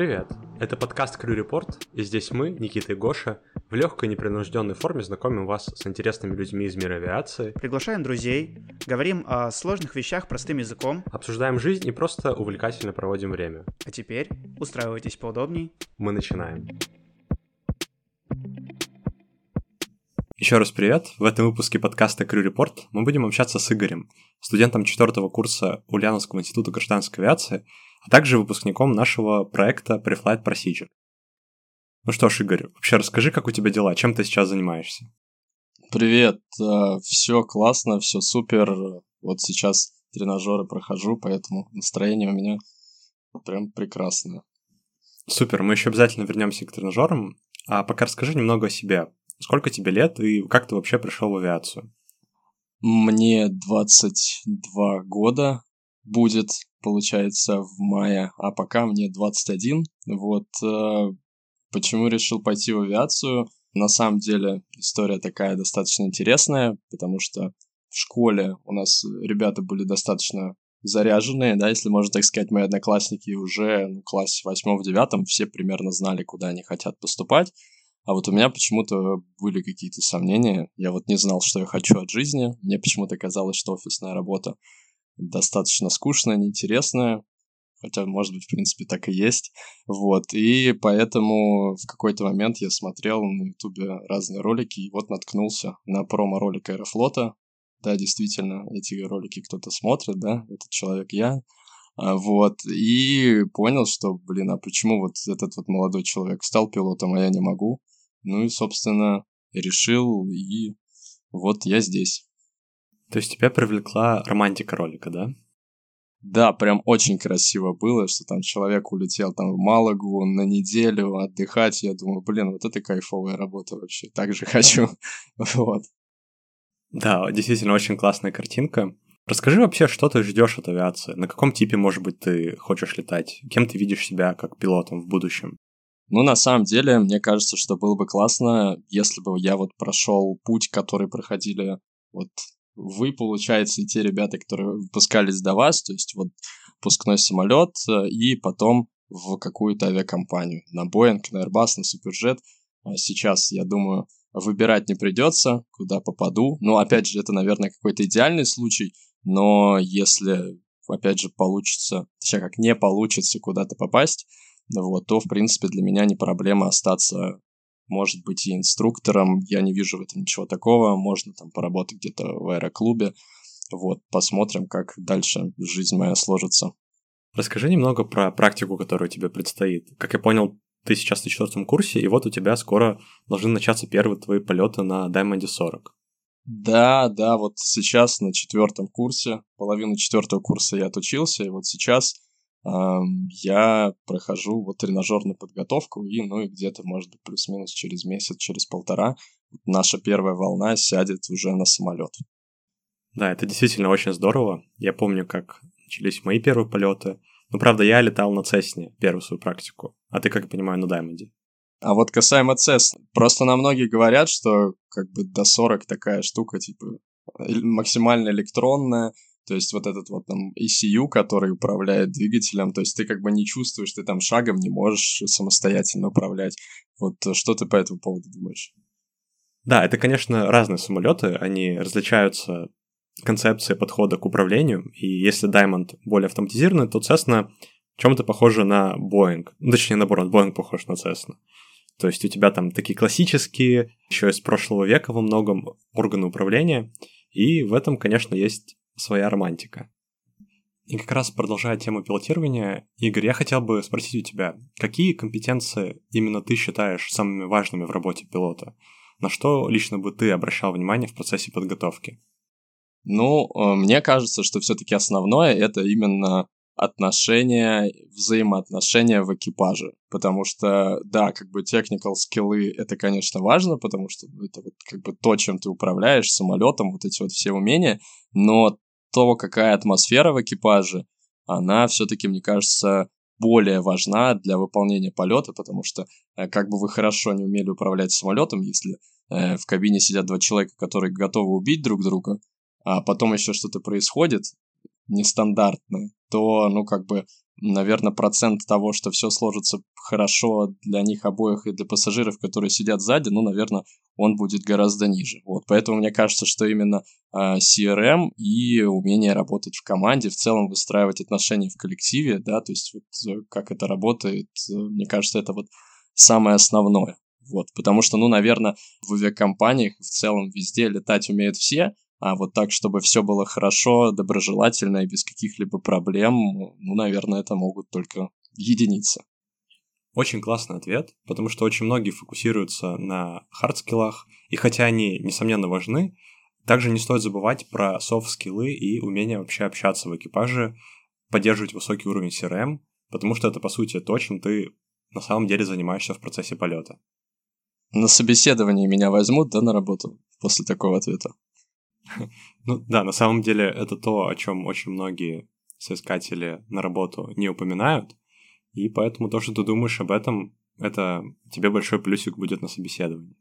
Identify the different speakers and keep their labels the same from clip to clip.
Speaker 1: Привет! Это подкаст Крю Репорт, и здесь мы, Никита и Гоша, в легкой непринужденной форме знакомим вас с интересными людьми из мира авиации,
Speaker 2: Приглашаем друзей, говорим о сложных вещах простым языком.
Speaker 1: обсуждаем жизнь и просто увлекательно проводим время.
Speaker 2: А теперь устраивайтесь поудобней.
Speaker 1: Мы начинаем. Еще раз привет. В этом выпуске подкаста Крю Репорт мы будем общаться с Игорем, студентом четвертого курса Ульяновского института гражданской авиации, а также выпускником нашего проекта Preflight Procedure. Ну что ж, Игорь, вообще расскажи, как у тебя дела, чем ты сейчас занимаешься?
Speaker 3: Привет, все классно, все супер. Вот сейчас тренажеры прохожу, поэтому настроение у меня прям прекрасное.
Speaker 1: Супер, мы еще обязательно вернемся к тренажерам. А пока расскажи немного о себе. Сколько тебе лет и как ты вообще пришел в авиацию?
Speaker 3: Мне 22 года будет, получается, в мае, а пока мне 21. Вот э, почему решил пойти в авиацию. На самом деле история такая достаточно интересная, потому что в школе у нас ребята были достаточно заряженные, да, если можно так сказать, мои одноклассники уже ну, в классе восьмом-девятом все примерно знали, куда они хотят поступать. А вот у меня почему-то были какие-то сомнения. Я вот не знал, что я хочу от жизни. Мне почему-то казалось, что офисная работа достаточно скучная, неинтересная. Хотя, может быть, в принципе, так и есть. Вот. И поэтому в какой-то момент я смотрел на ютубе разные ролики и вот наткнулся на промо-ролик Аэрофлота. Да, действительно, эти ролики кто-то смотрит, да, этот человек я. А, вот, и понял, что, блин, а почему вот этот вот молодой человек стал пилотом, а я не могу? Ну и, собственно, решил, и вот я здесь.
Speaker 1: То есть тебя привлекла романтика ролика, да?
Speaker 3: Да, прям очень красиво было, что там человек улетел там в Малагу на неделю отдыхать. Я думаю, блин, вот это кайфовая работа вообще. Так же хочу. вот.
Speaker 1: Да, действительно очень классная картинка. Расскажи вообще, что ты ждешь от авиации? На каком типе, может быть, ты хочешь летать? Кем ты видишь себя как пилотом в будущем?
Speaker 3: Ну, на самом деле, мне кажется, что было бы классно, если бы я вот прошел путь, который проходили вот вы, получается, и те ребята, которые выпускались до вас, то есть вот пускной самолет и потом в какую-то авиакомпанию, на Boeing, на Airbus, на Superjet. А сейчас, я думаю, выбирать не придется, куда попаду. Ну, опять же, это, наверное, какой-то идеальный случай, но если, опять же, получится, точнее, как не получится куда-то попасть, вот, то, в принципе, для меня не проблема остаться, может быть, и инструктором. Я не вижу в этом ничего такого. Можно там поработать где-то в аэроклубе. Вот, посмотрим, как дальше жизнь моя сложится.
Speaker 1: Расскажи немного про практику, которая тебе предстоит. Как я понял, ты сейчас на четвертом курсе, и вот у тебя скоро должны начаться первые твои полеты на Diamond 40.
Speaker 3: Да, да, вот сейчас на четвертом курсе, половину четвертого курса я отучился, и вот сейчас я прохожу вот тренажерную подготовку, и ну и где-то, может быть, плюс-минус через месяц, через полтора наша первая волна сядет уже на самолет.
Speaker 1: Да, это действительно очень здорово. Я помню, как начались мои первые полеты. Ну, правда, я летал на Цесне первую свою практику, а ты, как я понимаю, на Даймонде.
Speaker 3: А вот касаемо CES, просто на многие говорят, что как бы до 40 такая штука, типа, максимально электронная, то есть вот этот вот там ECU, который управляет двигателем, то есть ты как бы не чувствуешь, ты там шагом не можешь самостоятельно управлять. Вот что ты по этому поводу думаешь?
Speaker 1: Да, это, конечно, разные самолеты, они различаются концепцией подхода к управлению, и если Diamond более автоматизированный, то Cessna чем-то похоже на Boeing. Ну, точнее, наоборот, Boeing похож на Cessna. То есть у тебя там такие классические, еще из прошлого века во многом органы управления, и в этом, конечно, есть своя романтика. И как раз продолжая тему пилотирования, Игорь, я хотел бы спросить у тебя, какие компетенции именно ты считаешь самыми важными в работе пилота? На что лично бы ты обращал внимание в процессе подготовки?
Speaker 3: Ну, мне кажется, что все-таки основное это именно отношения, взаимоотношения в экипаже. Потому что, да, как бы technical скиллы это, конечно, важно, потому что это вот как бы то, чем ты управляешь самолетом, вот эти вот все умения, но то, какая атмосфера в экипаже, она все-таки, мне кажется, более важна для выполнения полета, потому что как бы вы хорошо не умели управлять самолетом, если э, в кабине сидят два человека, которые готовы убить друг друга, а потом еще что-то происходит, нестандартное, то, ну, как бы, наверное, процент того, что все сложится хорошо для них обоих и для пассажиров, которые сидят сзади, ну, наверное, он будет гораздо ниже. Вот, поэтому мне кажется, что именно э, CRM и умение работать в команде, в целом выстраивать отношения в коллективе, да, то есть вот э, как это работает, э, мне кажется, это вот самое основное. Вот, потому что, ну, наверное, в авиакомпаниях в целом везде летать умеют все, а вот так, чтобы все было хорошо, доброжелательно и без каких-либо проблем, ну, наверное, это могут только единицы.
Speaker 1: Очень классный ответ, потому что очень многие фокусируются на хардскиллах, и хотя они, несомненно, важны, также не стоит забывать про софт-скиллы и умение вообще общаться в экипаже, поддерживать высокий уровень CRM, потому что это, по сути, то, чем ты на самом деле занимаешься в процессе полета.
Speaker 3: На собеседовании меня возьмут, да, на работу после такого ответа?
Speaker 1: Ну да, на самом деле это то, о чем очень многие соискатели на работу не упоминают, и поэтому то, что ты думаешь об этом, это тебе большой плюсик будет на собеседовании.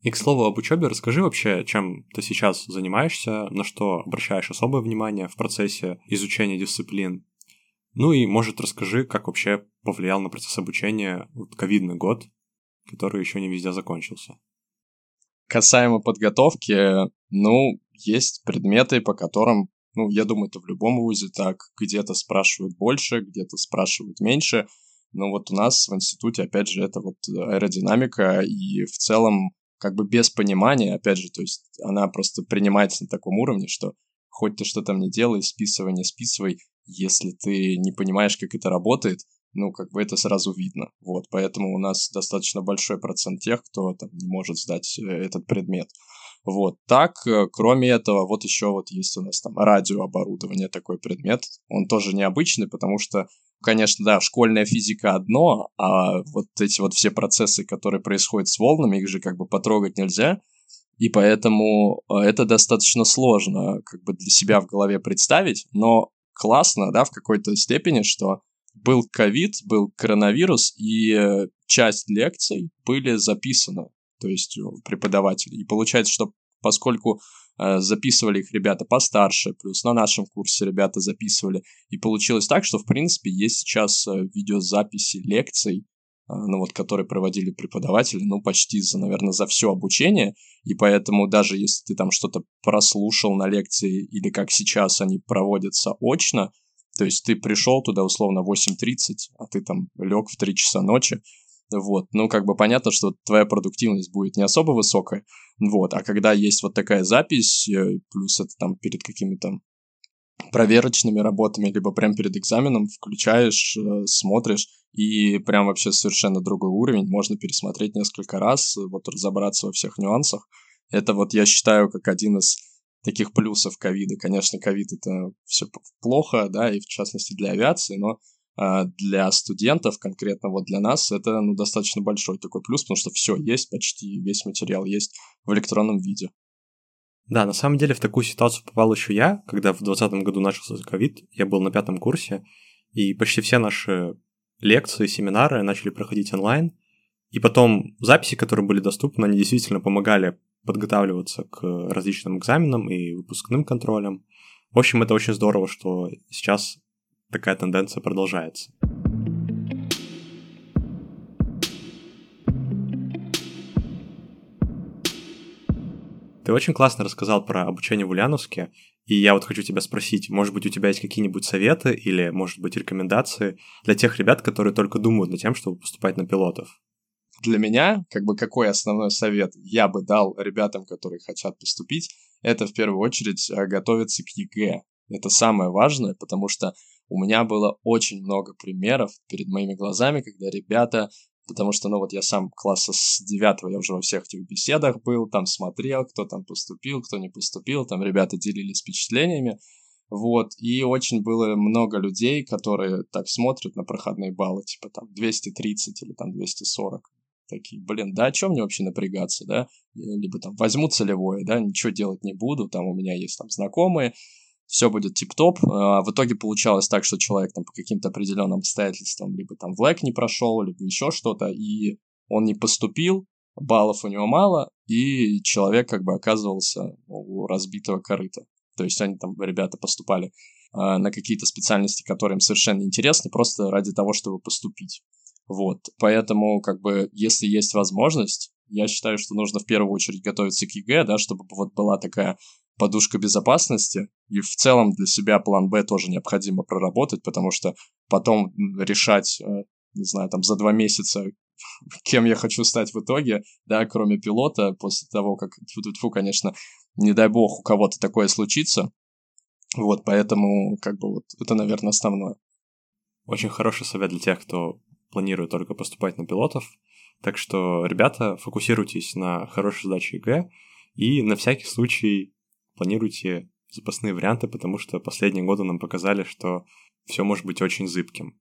Speaker 1: И, к слову, об учебе расскажи вообще, чем ты сейчас занимаешься, на что обращаешь особое внимание в процессе изучения дисциплин. Ну и, может, расскажи, как вообще повлиял на процесс обучения ковидный год, который еще не везде закончился.
Speaker 3: Касаемо подготовки, ну, есть предметы, по которым, ну, я думаю, это в любом вузе так, где-то спрашивают больше, где-то спрашивают меньше, но вот у нас в институте, опять же, это вот аэродинамика, и в целом как бы без понимания, опять же, то есть она просто принимается на таком уровне, что хоть ты что там не делай, списывай, не списывай, если ты не понимаешь, как это работает, ну, как бы это сразу видно. Вот, поэтому у нас достаточно большой процент тех, кто там не может сдать э, этот предмет. Вот, так, э, кроме этого, вот еще вот есть у нас там радиооборудование, такой предмет. Он тоже необычный, потому что, конечно, да, школьная физика одно, а вот эти вот все процессы, которые происходят с волнами, их же как бы потрогать нельзя, и поэтому э, это достаточно сложно как бы для себя в голове представить, но классно, да, в какой-то степени, что был ковид, был коронавирус, и э, часть лекций были записаны, то есть преподаватели. И получается, что поскольку э, записывали их ребята постарше, плюс на нашем курсе ребята записывали, и получилось так, что, в принципе, есть сейчас э, видеозаписи лекций, ну вот, которые проводили преподаватели, ну, почти за, наверное, за все обучение, и поэтому даже если ты там что-то прослушал на лекции, или как сейчас они проводятся очно, то есть ты пришел туда условно в 8.30, а ты там лег в 3 часа ночи. Вот, ну, как бы понятно, что твоя продуктивность будет не особо высокая, вот, а когда есть вот такая запись, э, плюс это там перед какими-то проверочными работами, либо прям перед экзаменом включаешь, э, смотришь, и прям вообще совершенно другой уровень, можно пересмотреть несколько раз, вот разобраться во всех нюансах. Это вот я считаю как один из таких плюсов ковида. Конечно, ковид это все плохо, да, и в частности для авиации, но для студентов, конкретно вот для нас, это ну, достаточно большой такой плюс, потому что все есть, почти весь материал есть в электронном виде.
Speaker 1: Да, на самом деле в такую ситуацию попал еще я, когда в 2020 году начался ковид, я был на пятом курсе, и почти все наши лекции, семинары начали проходить онлайн, и потом записи, которые были доступны, они действительно помогали подготавливаться к различным экзаменам и выпускным контролям. В общем, это очень здорово, что сейчас такая тенденция продолжается. Ты очень классно рассказал про обучение в Ульяновске, и я вот хочу тебя спросить, может быть, у тебя есть какие-нибудь советы или, может быть, рекомендации для тех ребят, которые только думают над тем, чтобы поступать на пилотов?
Speaker 3: для меня, как бы какой основной совет я бы дал ребятам, которые хотят поступить, это в первую очередь э, готовиться к ЕГЭ. Это самое важное, потому что у меня было очень много примеров перед моими глазами, когда ребята, потому что, ну вот я сам класса с девятого, я уже во всех этих беседах был, там смотрел, кто там поступил, кто не поступил, там ребята делились впечатлениями, вот, и очень было много людей, которые так смотрят на проходные баллы, типа там 230 или там 240 такие, блин, да о чем мне вообще напрягаться, да, либо там возьму целевое, да, ничего делать не буду, там у меня есть там знакомые, все будет тип-топ. А в итоге получалось так, что человек там по каким-то определенным обстоятельствам либо там в лэк не прошел, либо еще что-то, и он не поступил, баллов у него мало, и человек как бы оказывался у разбитого корыта. То есть они там, ребята, поступали на какие-то специальности, которые им совершенно интересны, просто ради того, чтобы поступить. Вот, поэтому, как бы, если есть возможность, я считаю, что нужно в первую очередь готовиться к ЕГЭ, да, чтобы вот была такая подушка безопасности, и в целом для себя план Б тоже необходимо проработать, потому что потом решать, э, не знаю, там за два месяца, кем я хочу стать в итоге, да, кроме пилота, после того, как, тьфу -тьфу -тьфу, конечно, не дай бог у кого-то такое случится, вот, поэтому, как бы, вот, это, наверное, основное.
Speaker 1: Очень хороший совет для тех, кто планирует только поступать на пилотов, так что, ребята, фокусируйтесь на хорошей сдаче ЕГЭ и на всякий случай планируйте запасные варианты, потому что последние годы нам показали, что все может быть очень зыбким.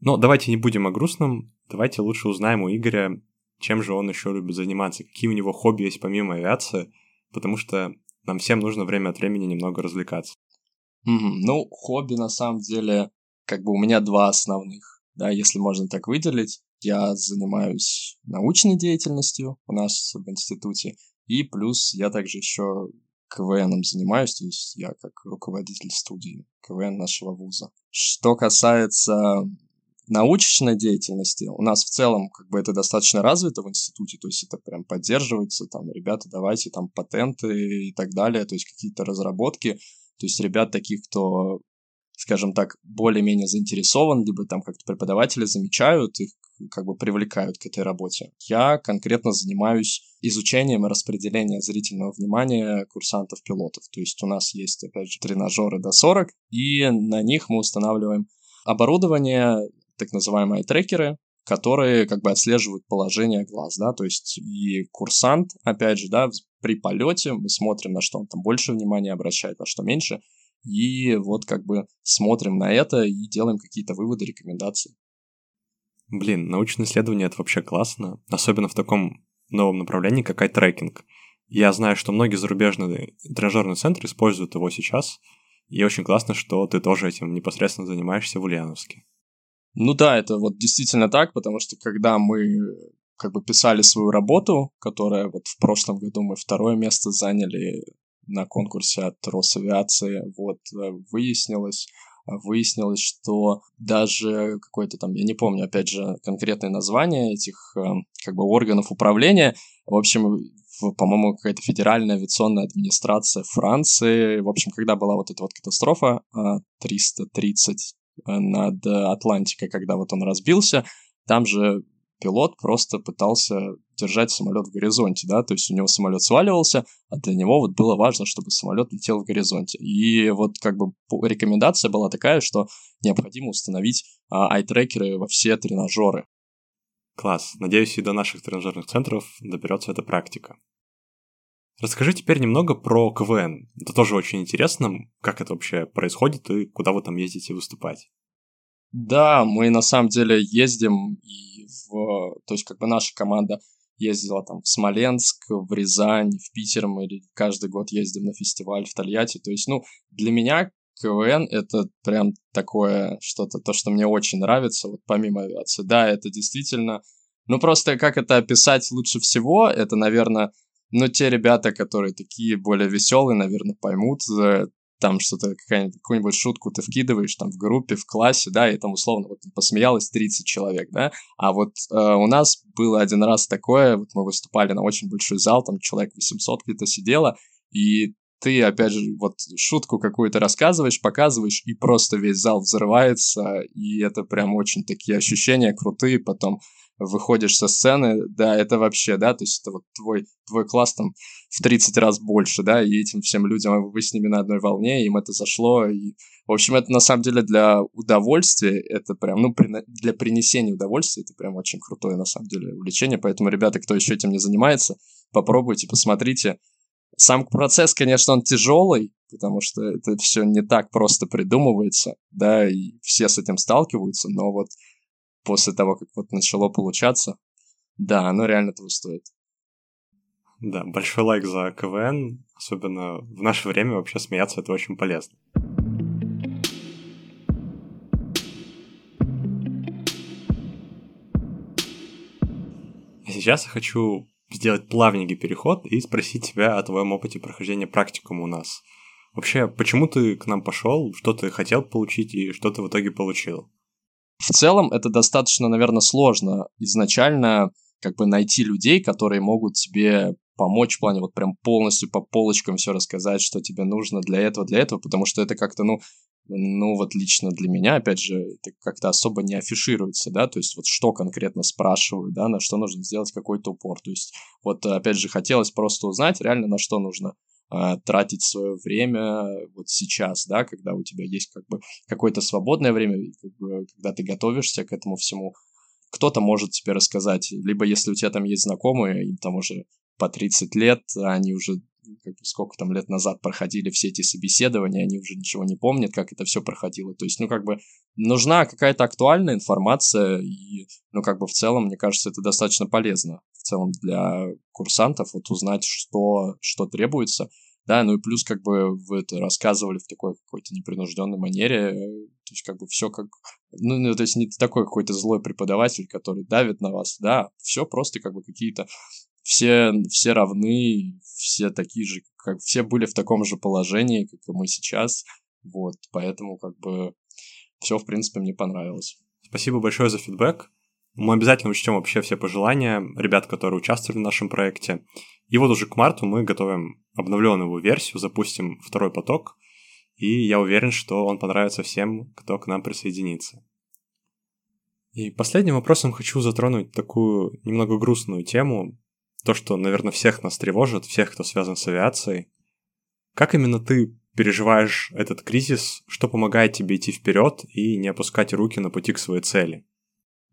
Speaker 1: Но давайте не будем о грустном, давайте лучше узнаем у Игоря, чем же он еще любит заниматься, какие у него хобби есть помимо авиации, потому что нам всем нужно время от времени немного развлекаться.
Speaker 3: Mm-hmm. Ну, хобби на самом деле, как бы у меня два основных, да, если можно так выделить. Я занимаюсь научной деятельностью у нас в институте, и плюс я также еще КВНом занимаюсь, то есть я как руководитель студии КВН нашего вуза. Что касается научной деятельности, у нас в целом как бы это достаточно развито в институте, то есть это прям поддерживается, там, ребята, давайте там патенты и так далее, то есть какие-то разработки, то есть ребят таких, кто скажем так, более-менее заинтересован, либо там как-то преподаватели замечают, их как бы привлекают к этой работе. Я конкретно занимаюсь изучением и распределением зрительного внимания курсантов-пилотов. То есть у нас есть, опять же, тренажеры до 40, и на них мы устанавливаем оборудование, так называемые трекеры, которые как бы отслеживают положение глаз, да, то есть и курсант, опять же, да, при полете мы смотрим, на что он там больше внимания обращает, на что меньше, и вот как бы смотрим на это и делаем какие-то выводы, рекомендации.
Speaker 1: Блин, научное исследование — это вообще классно, особенно в таком новом направлении, как ай-трекинг. Я знаю, что многие зарубежные тренажерные центры используют его сейчас, и очень классно, что ты тоже этим непосредственно занимаешься в Ульяновске.
Speaker 3: Ну да, это вот действительно так, потому что когда мы как бы писали свою работу, которая вот в прошлом году мы второе место заняли на конкурсе от Росавиации, вот, э, выяснилось, выяснилось, что даже какое-то там, я не помню, опять же, конкретное название этих э, как бы органов управления, в общем, по-моему, какая-то федеральная авиационная администрация Франции, в общем, когда была вот эта вот катастрофа 330 э, над Атлантикой, когда вот он разбился, там же пилот просто пытался держать самолет в горизонте, да, то есть у него самолет сваливался, а для него вот было важно, чтобы самолет летел в горизонте. И вот как бы рекомендация была такая, что необходимо установить а, ай-трекеры во все тренажеры.
Speaker 1: Класс. Надеюсь, и до наших тренажерных центров доберется эта практика. Расскажи теперь немного про КВН. Это тоже очень интересно, как это вообще происходит и куда вы там ездите выступать.
Speaker 3: Да, мы на самом деле ездим и в... То есть как бы наша команда ездила там в Смоленск, в Рязань, в Питер, мы каждый год ездим на фестиваль в Тольятти. То есть, ну, для меня КВН — это прям такое что-то, то, что мне очень нравится, вот помимо авиации. Да, это действительно... Ну, просто как это описать лучше всего, это, наверное, ну, те ребята, которые такие более веселые, наверное, поймут э, там что-то, какую-нибудь шутку ты вкидываешь там в группе, в классе, да, и там условно вот посмеялось 30 человек, да, а вот э, у нас было один раз такое, вот мы выступали на очень большой зал, там человек 800 где-то сидело, и ты, опять же, вот шутку какую-то рассказываешь, показываешь, и просто весь зал взрывается, и это прям очень такие ощущения крутые, потом выходишь со сцены, да, это вообще, да, то есть это вот твой, твой класс там в 30 раз больше, да, и этим всем людям вы с ними на одной волне, им это зашло, и, в общем, это на самом деле для удовольствия, это прям, ну, для принесения удовольствия, это прям очень крутое, на самом деле, увлечение, поэтому, ребята, кто еще этим не занимается, попробуйте, посмотрите. Сам процесс, конечно, он тяжелый, потому что это все не так просто придумывается, да, и все с этим сталкиваются, но вот после того, как вот начало получаться, да, оно реально того стоит.
Speaker 1: Да, большой лайк за КВН, особенно в наше время вообще смеяться это очень полезно. А сейчас я хочу сделать плавненький переход и спросить тебя о твоем опыте прохождения практикума у нас. Вообще, почему ты к нам пошел, что ты хотел получить и что ты в итоге получил?
Speaker 3: В целом это достаточно, наверное, сложно изначально как бы найти людей, которые могут тебе помочь в плане вот прям полностью по полочкам все рассказать, что тебе нужно для этого, для этого, потому что это как-то, ну, ну вот лично для меня, опять же, это как-то особо не афишируется, да, то есть вот что конкретно спрашивают, да, на что нужно сделать какой-то упор, то есть вот опять же хотелось просто узнать реально на что нужно тратить свое время вот сейчас, да, когда у тебя есть как бы какое-то свободное время, как бы, когда ты готовишься к этому всему, кто-то может тебе рассказать, либо если у тебя там есть знакомые, им там уже по 30 лет, они уже как бы сколько там лет назад проходили все эти собеседования, они уже ничего не помнят, как это все проходило. То есть, ну, как бы нужна какая-то актуальная информация, и, ну, как бы в целом, мне кажется, это достаточно полезно в целом для курсантов, вот узнать, что, что требуется. Да, ну и плюс как бы вы это рассказывали в такой какой-то непринужденной манере, то есть как бы все как, ну, ну то есть не такой какой-то злой преподаватель, который давит на вас, да, все просто как бы какие-то все, все равны, все такие же, как все были в таком же положении, как и мы сейчас. Вот, поэтому как бы все, в принципе, мне понравилось.
Speaker 1: Спасибо большое за фидбэк. Мы обязательно учтем вообще все пожелания ребят, которые участвовали в нашем проекте. И вот уже к марту мы готовим обновленную версию, запустим второй поток, и я уверен, что он понравится всем, кто к нам присоединится. И последним вопросом хочу затронуть такую немного грустную тему, то, что, наверное, всех нас тревожит, всех, кто связан с авиацией. Как именно ты переживаешь этот кризис, что помогает тебе идти вперед и не опускать руки на пути к своей цели?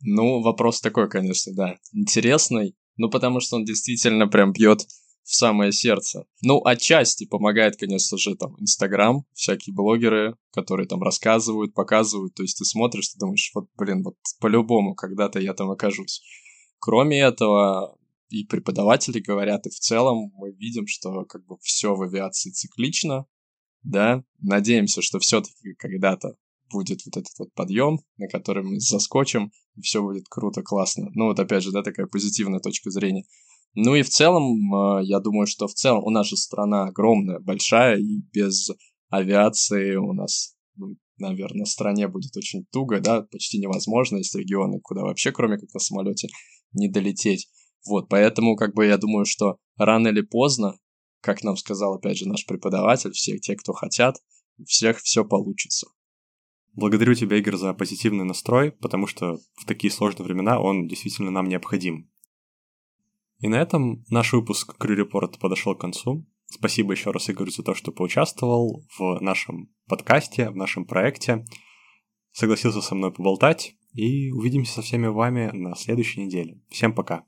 Speaker 3: Ну, вопрос такой, конечно, да, интересный, ну, потому что он действительно прям бьет в самое сердце. Ну, отчасти помогает, конечно же, там, Инстаграм, всякие блогеры, которые там рассказывают, показывают, то есть ты смотришь, ты думаешь, вот, блин, вот по-любому когда-то я там окажусь. Кроме этого, и преподаватели говорят, и в целом мы видим, что как бы все в авиации циклично, да, надеемся, что все-таки когда-то будет вот этот вот подъем, на который мы заскочим, и все будет круто, классно. Ну вот опять же, да, такая позитивная точка зрения. Ну и в целом, а, я думаю, что в целом у нас же страна огромная, большая, и без авиации у нас, ну, наверное, стране будет очень туго, да, почти невозможно. Есть регионы, куда вообще, кроме как на самолете, не долететь. Вот, поэтому, как бы, я думаю, что рано или поздно, как нам сказал, опять же, наш преподаватель, все те, кто хотят, у всех все получится.
Speaker 1: Благодарю тебя, Игорь, за позитивный настрой, потому что в такие сложные времена он действительно нам необходим. И на этом наш выпуск Crew Report подошел к концу. Спасибо еще раз, Игорь, за то, что поучаствовал в нашем подкасте, в нашем проекте. Согласился со мной поболтать. И увидимся со всеми вами на следующей неделе. Всем пока.